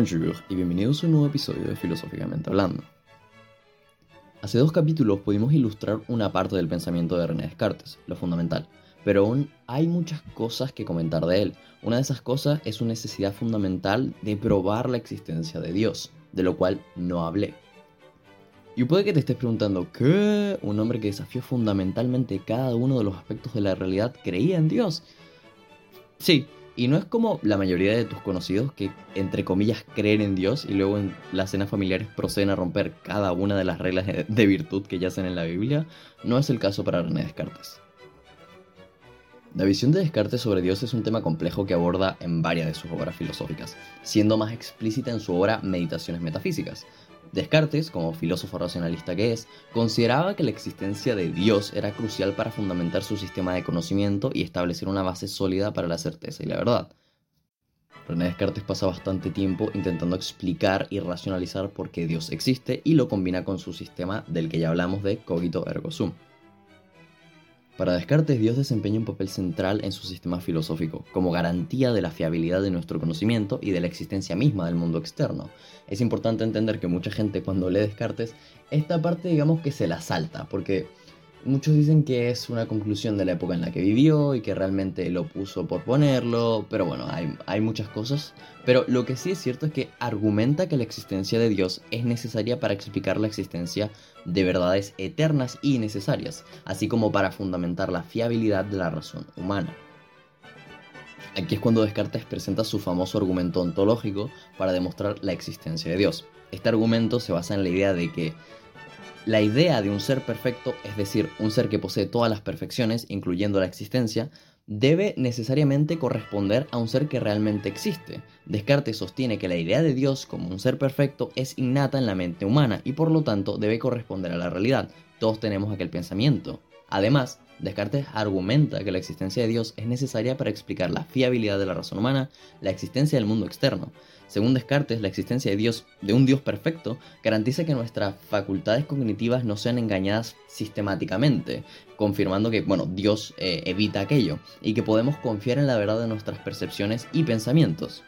Y bienvenidos a un nuevo episodio de Filosóficamente Hablando. Hace dos capítulos pudimos ilustrar una parte del pensamiento de René Descartes, lo fundamental, pero aún hay muchas cosas que comentar de él. Una de esas cosas es su necesidad fundamental de probar la existencia de Dios, de lo cual no hablé. Y puede que te estés preguntando, ¿qué? Un hombre que desafió fundamentalmente cada uno de los aspectos de la realidad creía en Dios. Sí, y no es como la mayoría de tus conocidos que, entre comillas, creen en Dios y luego en las cenas familiares proceden a romper cada una de las reglas de virtud que yacen en la Biblia. No es el caso para René Descartes. La visión de Descartes sobre Dios es un tema complejo que aborda en varias de sus obras filosóficas, siendo más explícita en su obra Meditaciones Metafísicas. Descartes, como filósofo racionalista que es, consideraba que la existencia de Dios era crucial para fundamentar su sistema de conocimiento y establecer una base sólida para la certeza y la verdad. René Descartes pasa bastante tiempo intentando explicar y racionalizar por qué Dios existe y lo combina con su sistema del que ya hablamos de cogito ergo sum. Para Descartes, Dios desempeña un papel central en su sistema filosófico, como garantía de la fiabilidad de nuestro conocimiento y de la existencia misma del mundo externo. Es importante entender que mucha gente cuando lee Descartes, esta parte digamos que se la salta, porque Muchos dicen que es una conclusión de la época en la que vivió y que realmente lo puso por ponerlo, pero bueno, hay, muchas cosas. Pero lo que sí es cierto es que argumenta que la existencia de Dios es necesaria para explicar la existencia de verdades eternas y necesarias, así como para fundamentar la fiabilidad de la razón humana. Aquí es cuando Descartes presenta su famoso argumento ontológico para demostrar la existencia de Dios. Este argumento se basa en la idea de que la idea de un ser perfecto, es decir, un ser que posee todas las perfecciones, incluyendo la existencia, debe necesariamente corresponder a un ser que realmente existe. Descartes sostiene que la idea de Dios como un ser perfecto es innata en la mente humana y por lo tanto debe corresponder a la realidad. Todos tenemos aquel pensamiento. Además, Descartes argumenta que la existencia de Dios es necesaria para explicar la fiabilidad de la razón humana, la existencia del mundo externo. Según Descartes, la existencia de Dios, de un Dios perfecto, garantiza que nuestras facultades cognitivas no sean engañadas sistemáticamente, confirmando que, bueno, Dios eh, evita aquello, y que podemos confiar en la verdad de nuestras percepciones y pensamientos.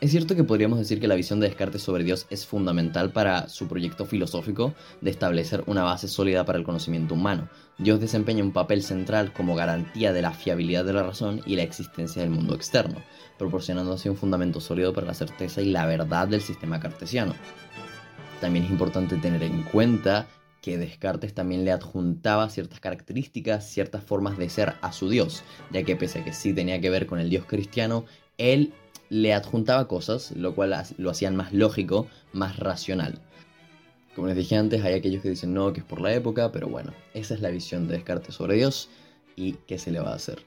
Es cierto que podríamos decir que la visión de Descartes sobre Dios es fundamental para su proyecto filosófico de establecer una base sólida para el conocimiento humano. Dios desempeña un papel central como garantía de la fiabilidad de la razón y la existencia del mundo externo, proporcionando así un fundamento sólido para la certeza y la verdad del sistema cartesiano. También es importante tener en cuenta que Descartes también le adjuntaba ciertas características, ciertas formas de ser a su Dios, ya que pese a que sí tenía que ver con el Dios cristiano, él le adjuntaba cosas, lo cual lo hacían más lógico, más racional. Como les dije antes, hay aquellos que dicen no, que es por la época, pero bueno, esa es la visión de Descartes sobre Dios y qué se le va a hacer.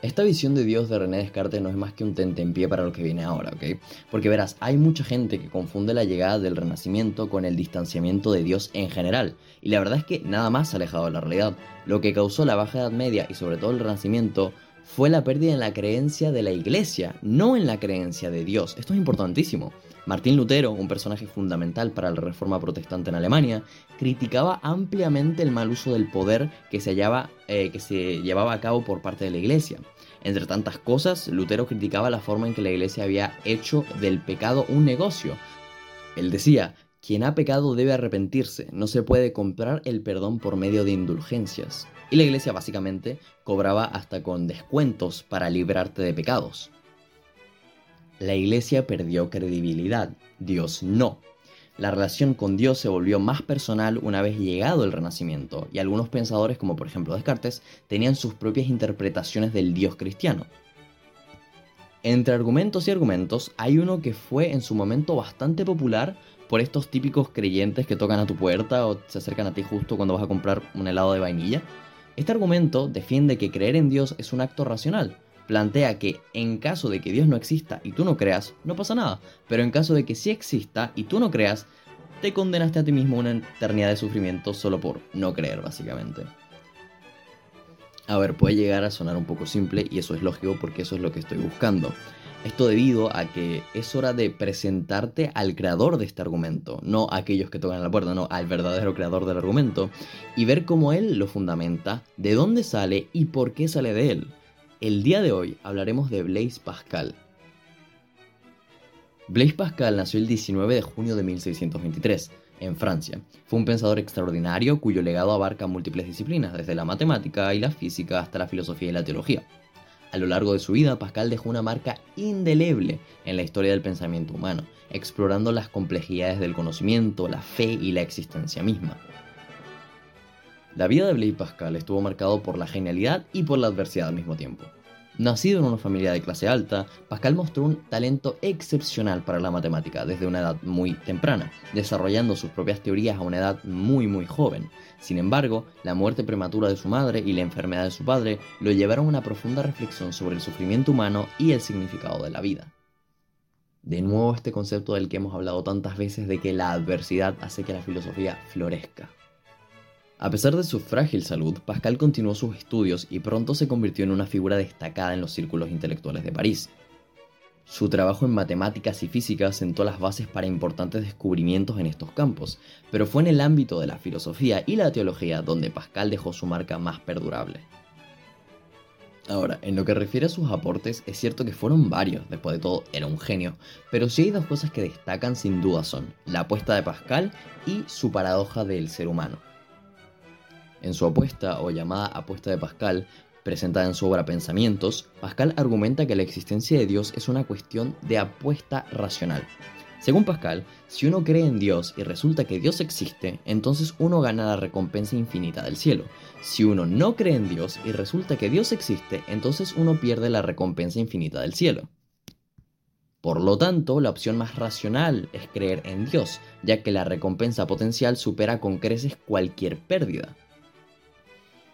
Esta visión de Dios de René Descartes no es más que un tentempié para lo que viene ahora, ¿ok? Porque verás, hay mucha gente que confunde la llegada del Renacimiento con el distanciamiento de Dios en general, y la verdad es que nada más alejado de la realidad. Lo que causó la Baja Edad Media y sobre todo el Renacimiento fue la pérdida en la creencia de la iglesia, no en la creencia de Dios. Esto es importantísimo. Martín Lutero, un personaje fundamental para la reforma protestante en Alemania, criticaba ampliamente el mal uso del poder que se, eh, que se llevaba a cabo por parte de la iglesia. Entre tantas cosas, Lutero criticaba la forma en que la iglesia había hecho del pecado un negocio. Él decía, quien ha pecado debe arrepentirse, no se puede comprar el perdón por medio de indulgencias. Y la iglesia básicamente cobraba hasta con descuentos para librarte de pecados. La iglesia perdió credibilidad, Dios no. La relación con Dios se volvió más personal una vez llegado el Renacimiento, y algunos pensadores, como por ejemplo Descartes, tenían sus propias interpretaciones del Dios cristiano. Entre argumentos y argumentos, hay uno que fue en su momento bastante popular por estos típicos creyentes que tocan a tu puerta o se acercan a ti justo cuando vas a comprar un helado de vainilla. Este argumento defiende que creer en Dios es un acto racional. Plantea que en caso de que Dios no exista y tú no creas, no pasa nada. Pero en caso de que sí exista y tú no creas, te condenaste a ti mismo una eternidad de sufrimiento solo por no creer, básicamente. A ver, puede llegar a sonar un poco simple y eso es lógico porque eso es lo que estoy buscando. Esto debido a que es hora de presentarte al creador de este argumento, no a aquellos que tocan la puerta, no, al verdadero creador del argumento, y ver cómo él lo fundamenta, de dónde sale y por qué sale de él. El día de hoy hablaremos de Blaise Pascal. Blaise Pascal nació el 19 de junio de 1623 en Francia. Fue un pensador extraordinario cuyo legado abarca múltiples disciplinas, desde la matemática y la física hasta la filosofía y la teología. A lo largo de su vida, Pascal dejó una marca indeleble en la historia del pensamiento humano, explorando las complejidades del conocimiento, la fe y la existencia misma. La vida de Blaise Pascal estuvo marcado por la genialidad y por la adversidad al mismo tiempo. Nacido en una familia de clase alta, Pascal mostró un talento excepcional para la matemática desde una edad muy temprana, desarrollando sus propias teorías a una edad muy muy joven. Sin embargo, la muerte prematura de su madre y la enfermedad de su padre lo llevaron a una profunda reflexión sobre el sufrimiento humano y el significado de la vida. De nuevo este concepto del que hemos hablado tantas veces de que la adversidad hace que la filosofía florezca. A pesar de su frágil salud, Pascal continuó sus estudios y pronto se convirtió en una figura destacada en los círculos intelectuales de París. Su trabajo en matemáticas y física sentó las bases para importantes descubrimientos en estos campos, pero fue en el ámbito de la filosofía y la teología donde Pascal dejó su marca más perdurable. Ahora, en lo que refiere a sus aportes, es cierto que fueron varios, después de todo era un genio, pero sí hay dos cosas que destacan sin duda son la apuesta de Pascal y su paradoja del ser humano. En su apuesta o llamada apuesta de Pascal, presentada en su obra Pensamientos, Pascal argumenta que la existencia de Dios es una cuestión de apuesta racional. Según Pascal, si uno cree en Dios y resulta que Dios existe, entonces uno gana la recompensa infinita del cielo. Si uno no cree en Dios y resulta que Dios existe, entonces uno pierde la recompensa infinita del cielo. Por lo tanto, la opción más racional es creer en Dios, ya que la recompensa potencial supera con creces cualquier pérdida.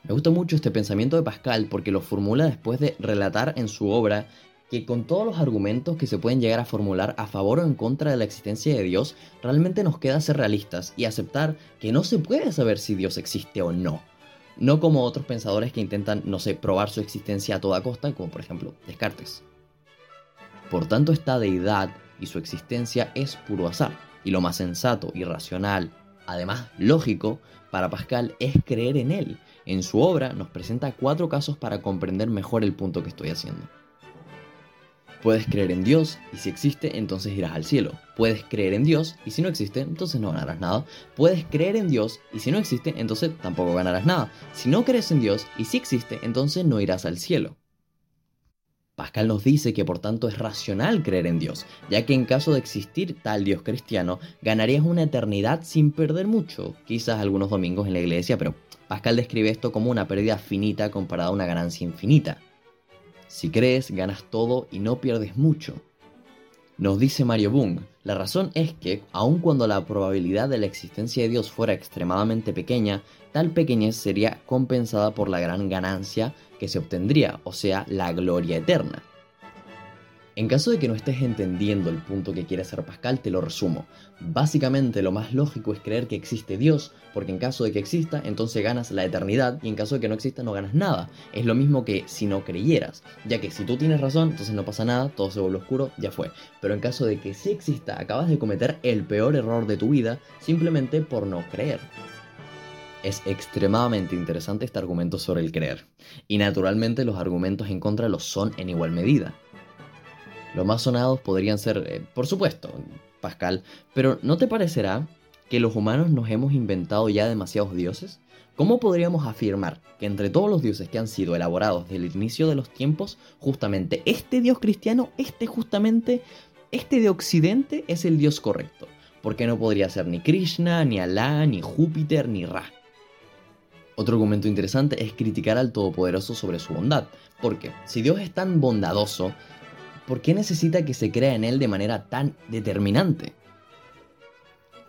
Me gusta mucho este pensamiento de Pascal porque lo formula después de relatar en su obra que con todos los argumentos que se pueden llegar a formular a favor o en contra de la existencia de Dios, realmente nos queda ser realistas y aceptar que no se puede saber si Dios existe o no. No como otros pensadores que intentan, no sé, probar su existencia a toda costa, como por ejemplo Descartes. Por tanto, esta deidad y su existencia es puro azar, y lo más sensato y racional, además lógico, para Pascal es creer en él en su obra nos presenta cuatro casos para comprender mejor el punto que estoy haciendo. Puedes creer en Dios y si existe, entonces irás al cielo. Puedes creer en Dios y si no existe, entonces no ganarás nada. Puedes creer en Dios y si no existe, entonces tampoco ganarás nada. Si no crees en Dios y si existe, entonces no irás al cielo. Pascal nos dice que por tanto es racional creer en Dios, ya que en caso de existir tal Dios cristiano, ganarías una eternidad sin perder mucho, quizás algunos domingos en la iglesia, pero Pascal describe esto como una pérdida finita comparada a una ganancia infinita. Si crees, ganas todo y no pierdes mucho. Nos dice Mario Bung, la razón es que, aun cuando la probabilidad de la existencia de Dios fuera extremadamente pequeña, tal pequeñez sería compensada por la gran ganancia que se obtendría, o sea, la gloria eterna. En caso de que no estés entendiendo el punto que quiere hacer Pascal, te lo resumo. Básicamente lo más lógico es creer que existe Dios, porque en caso de que exista, entonces ganas la eternidad, y en caso de que no exista, no ganas nada. Es lo mismo que si no creyeras, ya que si tú tienes razón, entonces no pasa nada, todo se vuelve oscuro, ya fue. Pero en caso de que sí exista, acabas de cometer el peor error de tu vida, simplemente por no creer. Es extremadamente interesante este argumento sobre el creer, y naturalmente los argumentos en contra lo son en igual medida. Los más sonados podrían ser, eh, por supuesto, Pascal, pero ¿no te parecerá que los humanos nos hemos inventado ya demasiados dioses? ¿Cómo podríamos afirmar que entre todos los dioses que han sido elaborados desde el inicio de los tiempos, justamente este dios cristiano, este justamente, este de Occidente es el dios correcto? Porque no podría ser ni Krishna, ni Alá, ni Júpiter, ni Ra. Otro argumento interesante es criticar al Todopoderoso sobre su bondad, porque si Dios es tan bondadoso, ¿por qué necesita que se crea en él de manera tan determinante?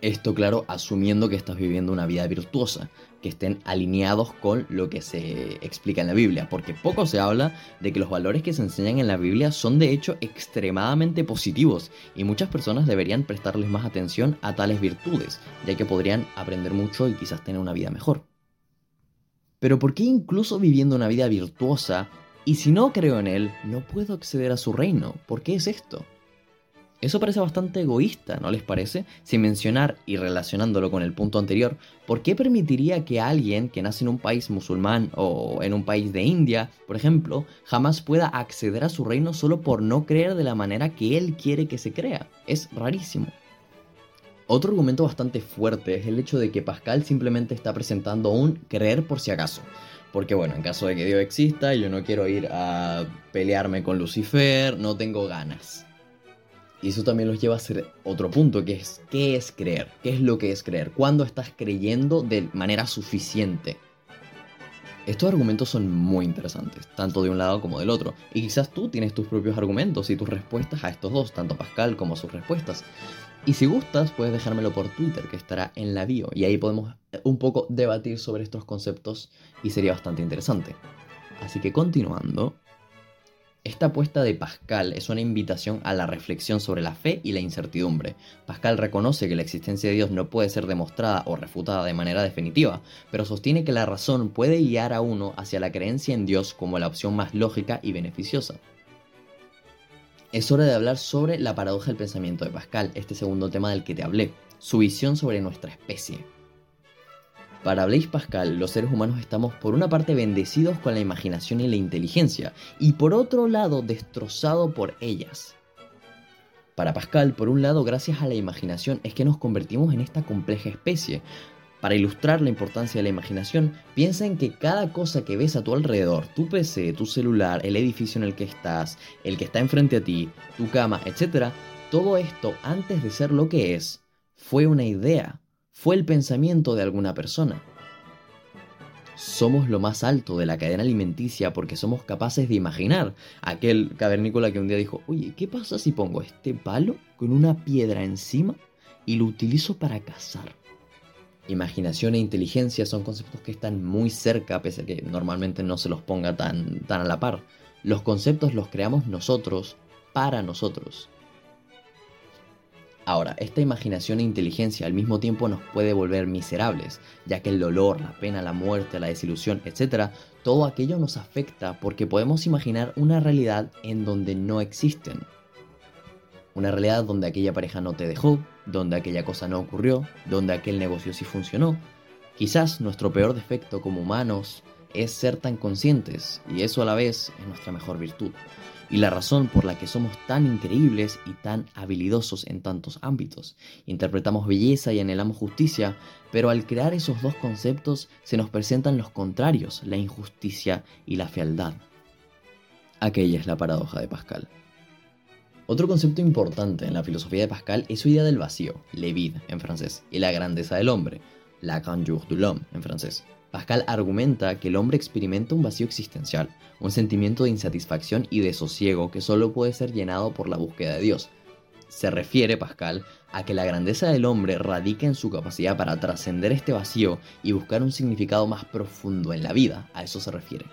Esto, claro, asumiendo que estás viviendo una vida virtuosa, que estén alineados con lo que se explica en la Biblia, porque poco se habla de que los valores que se enseñan en la Biblia son de hecho extremadamente positivos y muchas personas deberían prestarles más atención a tales virtudes, ya que podrían aprender mucho y quizás tener una vida mejor. Pero ¿por qué incluso viviendo una vida virtuosa y si no creo en Él, no puedo acceder a su reino. ¿Por qué es esto? Eso parece bastante egoísta, ¿no les parece? Sin mencionar y relacionándolo con el punto anterior, ¿por qué permitiría que alguien que nace en un país musulmán o en un país de India, por ejemplo, jamás pueda acceder a su reino solo por no creer de la manera que él quiere que se crea? Es rarísimo. Otro argumento bastante fuerte es el hecho de que Pascal simplemente está presentando un creer por si acaso. Porque bueno, en caso de que Dios exista, yo no quiero ir a pelearme con Lucifer, no tengo ganas. Y eso también los lleva a hacer otro punto, que es ¿qué es creer? ¿Qué es lo que es creer? ¿Cuándo estás creyendo de manera suficiente? Estos argumentos son muy interesantes, tanto de un lado como del otro, y quizás tú tienes tus propios argumentos y tus respuestas a estos dos, tanto Pascal como sus respuestas. Y si gustas, puedes dejármelo por Twitter, que estará en la bio, y ahí podemos un poco debatir sobre estos conceptos y sería bastante interesante. Así que continuando, esta apuesta de Pascal es una invitación a la reflexión sobre la fe y la incertidumbre. Pascal reconoce que la existencia de Dios no puede ser demostrada o refutada de manera definitiva, pero sostiene que la razón puede guiar a uno hacia la creencia en Dios como la opción más lógica y beneficiosa. Es hora de hablar sobre la paradoja del pensamiento de Pascal, este segundo tema del que te hablé, su visión sobre nuestra especie. Para Blaise Pascal, los seres humanos estamos por una parte bendecidos con la imaginación y la inteligencia, y por otro lado destrozados por ellas. Para Pascal, por un lado, gracias a la imaginación es que nos convertimos en esta compleja especie. Para ilustrar la importancia de la imaginación, piensa en que cada cosa que ves a tu alrededor, tu PC, tu celular, el edificio en el que estás, el que está enfrente a ti, tu cama, etc., todo esto, antes de ser lo que es, fue una idea, fue el pensamiento de alguna persona. Somos lo más alto de la cadena alimenticia porque somos capaces de imaginar aquel cavernícola que un día dijo, oye, ¿qué pasa si pongo este palo con una piedra encima y lo utilizo para cazar? Imaginación e inteligencia son conceptos que están muy cerca, pese a que normalmente no se los ponga tan, tan a la par. Los conceptos los creamos nosotros para nosotros. Ahora, esta imaginación e inteligencia al mismo tiempo nos puede volver miserables, ya que el dolor, la pena, la muerte, la desilusión, etc., todo aquello nos afecta porque podemos imaginar una realidad en donde no existen. Una realidad donde aquella pareja no te dejó, donde aquella cosa no ocurrió, donde aquel negocio sí funcionó. Quizás nuestro peor defecto como humanos es ser tan conscientes, y eso a la vez es nuestra mejor virtud y la razón por la que somos tan increíbles y tan habilidosos en tantos ámbitos. Interpretamos belleza y anhelamos justicia, pero al crear esos dos conceptos se nos presentan los contrarios, la injusticia y la fealdad. Aquella es la paradoja de Pascal. Otro concepto importante en la filosofía de Pascal es su idea del vacío, le vide en francés, y la grandeza del hombre, la grandeur de l'homme en francés. Pascal argumenta que el hombre experimenta un vacío existencial, un sentimiento de insatisfacción y de sosiego que solo puede ser llenado por la búsqueda de Dios. Se refiere Pascal a que la grandeza del hombre radica en su capacidad para trascender este vacío y buscar un significado más profundo en la vida, a eso se refiere.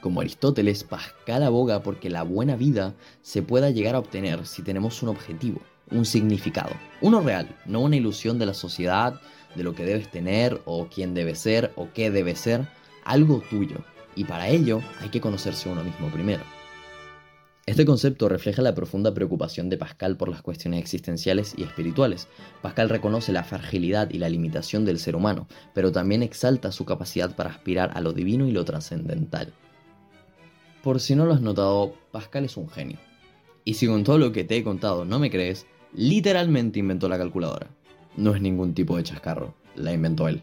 Como Aristóteles, Pascal aboga porque la buena vida se pueda llegar a obtener si tenemos un objetivo, un significado, uno real, no una ilusión de la sociedad, de lo que debes tener o quién debe ser o qué debe ser, algo tuyo. Y para ello hay que conocerse uno mismo primero. Este concepto refleja la profunda preocupación de Pascal por las cuestiones existenciales y espirituales. Pascal reconoce la fragilidad y la limitación del ser humano, pero también exalta su capacidad para aspirar a lo divino y lo trascendental. Por si no lo has notado, Pascal es un genio. Y si con todo lo que te he contado no me crees, literalmente inventó la calculadora no es ningún tipo de chascarro, la inventó él.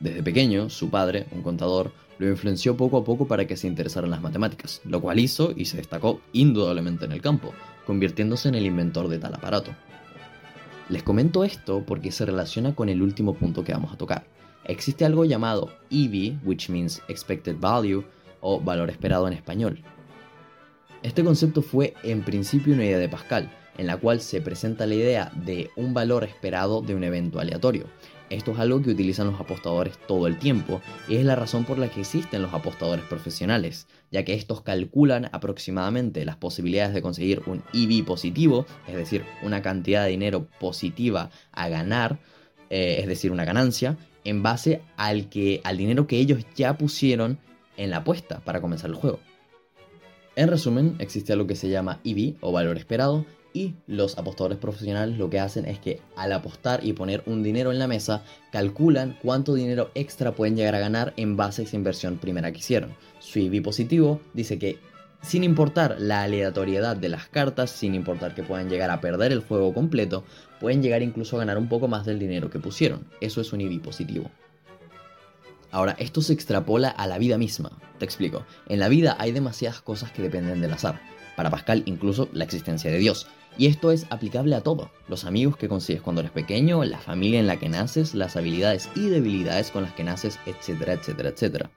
Desde pequeño, su padre, un contador, lo influenció poco a poco para que se interesara en las matemáticas, lo cual hizo y se destacó indudablemente en el campo, convirtiéndose en el inventor de tal aparato. Les comento esto porque se relaciona con el último punto que vamos a tocar. Existe algo llamado EV, which means expected value, o valor esperado en español. Este concepto fue en principio una idea de Pascal, en la cual se presenta la idea de un valor esperado de un evento aleatorio. Esto es algo que utilizan los apostadores todo el tiempo y es la razón por la que existen los apostadores profesionales, ya que estos calculan aproximadamente las posibilidades de conseguir un EV positivo, es decir, una cantidad de dinero positiva a ganar, eh, es decir, una ganancia, en base al, que, al dinero que ellos ya pusieron en la apuesta para comenzar el juego. En resumen, existe algo que se llama EV o valor esperado y los apostadores profesionales lo que hacen es que al apostar y poner un dinero en la mesa, calculan cuánto dinero extra pueden llegar a ganar en base a esa inversión primera que hicieron. Su EV positivo dice que sin importar la aleatoriedad de las cartas, sin importar que puedan llegar a perder el juego completo, pueden llegar incluso a ganar un poco más del dinero que pusieron. Eso es un EV positivo. Ahora, esto se extrapola a la vida misma. Te explico. En la vida hay demasiadas cosas que dependen del azar. Para Pascal, incluso la existencia de Dios. Y esto es aplicable a todo. Los amigos que consigues cuando eres pequeño, la familia en la que naces, las habilidades y debilidades con las que naces, etcétera, etcétera, etcétera.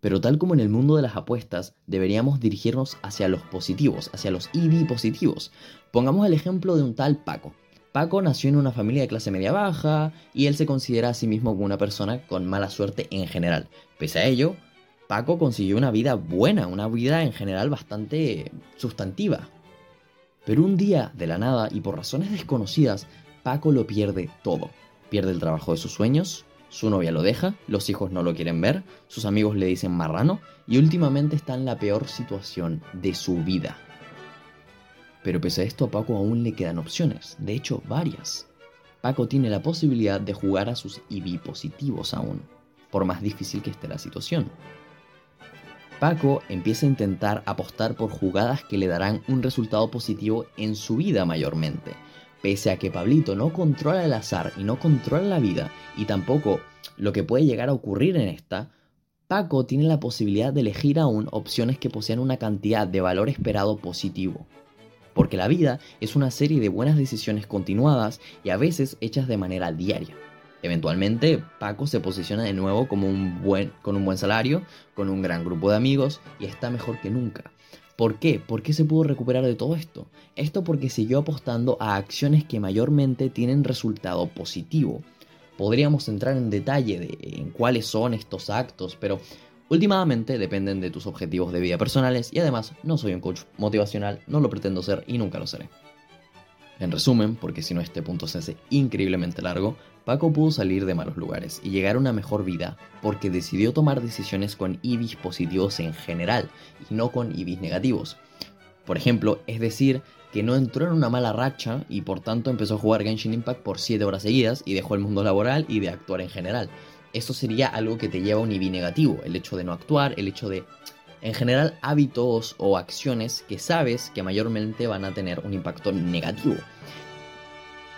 Pero tal como en el mundo de las apuestas, deberíamos dirigirnos hacia los positivos, hacia los EV positivos. Pongamos el ejemplo de un tal Paco. Paco nació en una familia de clase media baja y él se considera a sí mismo como una persona con mala suerte en general. Pese a ello, Paco consiguió una vida buena, una vida en general bastante sustantiva. Pero un día, de la nada y por razones desconocidas, Paco lo pierde todo. Pierde el trabajo de sus sueños, su novia lo deja, los hijos no lo quieren ver, sus amigos le dicen marrano y últimamente está en la peor situación de su vida. Pero pese a esto a Paco aún le quedan opciones, de hecho varias. Paco tiene la posibilidad de jugar a sus EV positivos aún, por más difícil que esté la situación. Paco empieza a intentar apostar por jugadas que le darán un resultado positivo en su vida mayormente. Pese a que Pablito no controla el azar y no controla la vida, y tampoco lo que puede llegar a ocurrir en esta, Paco tiene la posibilidad de elegir aún opciones que posean una cantidad de valor esperado positivo porque la vida es una serie de buenas decisiones continuadas y a veces hechas de manera diaria. Eventualmente, Paco se posiciona de nuevo como un buen, con un buen salario, con un gran grupo de amigos y está mejor que nunca. ¿Por qué? ¿Por qué se pudo recuperar de todo esto? Esto porque siguió apostando a acciones que mayormente tienen resultado positivo. Podríamos entrar en detalle de en cuáles son estos actos, pero Últimamente dependen de tus objetivos de vida personales y además no soy un coach motivacional, no lo pretendo ser y nunca lo seré. En resumen, porque si no este punto se hace increíblemente largo, Paco pudo salir de malos lugares y llegar a una mejor vida porque decidió tomar decisiones con IBIS positivos en general y no con IBIS negativos. Por ejemplo, es decir, que no entró en una mala racha y por tanto empezó a jugar Genshin Impact por 7 horas seguidas y dejó el mundo laboral y de actuar en general eso sería algo que te lleva a un IV negativo, el hecho de no actuar, el hecho de, en general, hábitos o acciones que sabes que mayormente van a tener un impacto negativo.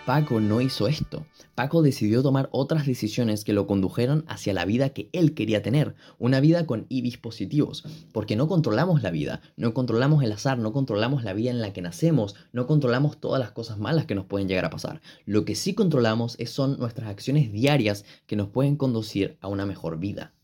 Paco no hizo esto. Paco decidió tomar otras decisiones que lo condujeron hacia la vida que él quería tener, una vida con IBIS positivos, porque no controlamos la vida, no controlamos el azar, no controlamos la vida en la que nacemos, no controlamos todas las cosas malas que nos pueden llegar a pasar. Lo que sí controlamos son nuestras acciones diarias que nos pueden conducir a una mejor vida.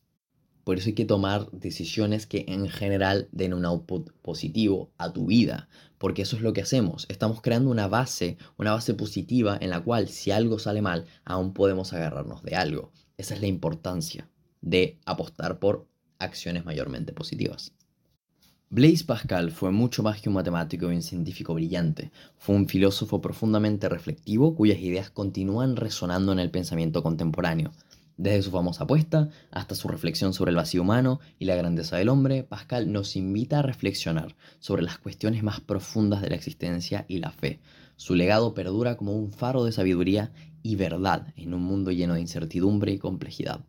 Por eso hay que tomar decisiones que en general den un output positivo a tu vida, porque eso es lo que hacemos. Estamos creando una base, una base positiva en la cual si algo sale mal, aún podemos agarrarnos de algo. Esa es la importancia de apostar por acciones mayormente positivas. Blaise Pascal fue mucho más que un matemático y un científico brillante. Fue un filósofo profundamente reflectivo cuyas ideas continúan resonando en el pensamiento contemporáneo. Desde su famosa apuesta hasta su reflexión sobre el vacío humano y la grandeza del hombre, Pascal nos invita a reflexionar sobre las cuestiones más profundas de la existencia y la fe. Su legado perdura como un faro de sabiduría y verdad en un mundo lleno de incertidumbre y complejidad.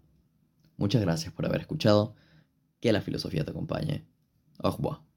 Muchas gracias por haber escuchado. Que la filosofía te acompañe. Au revoir.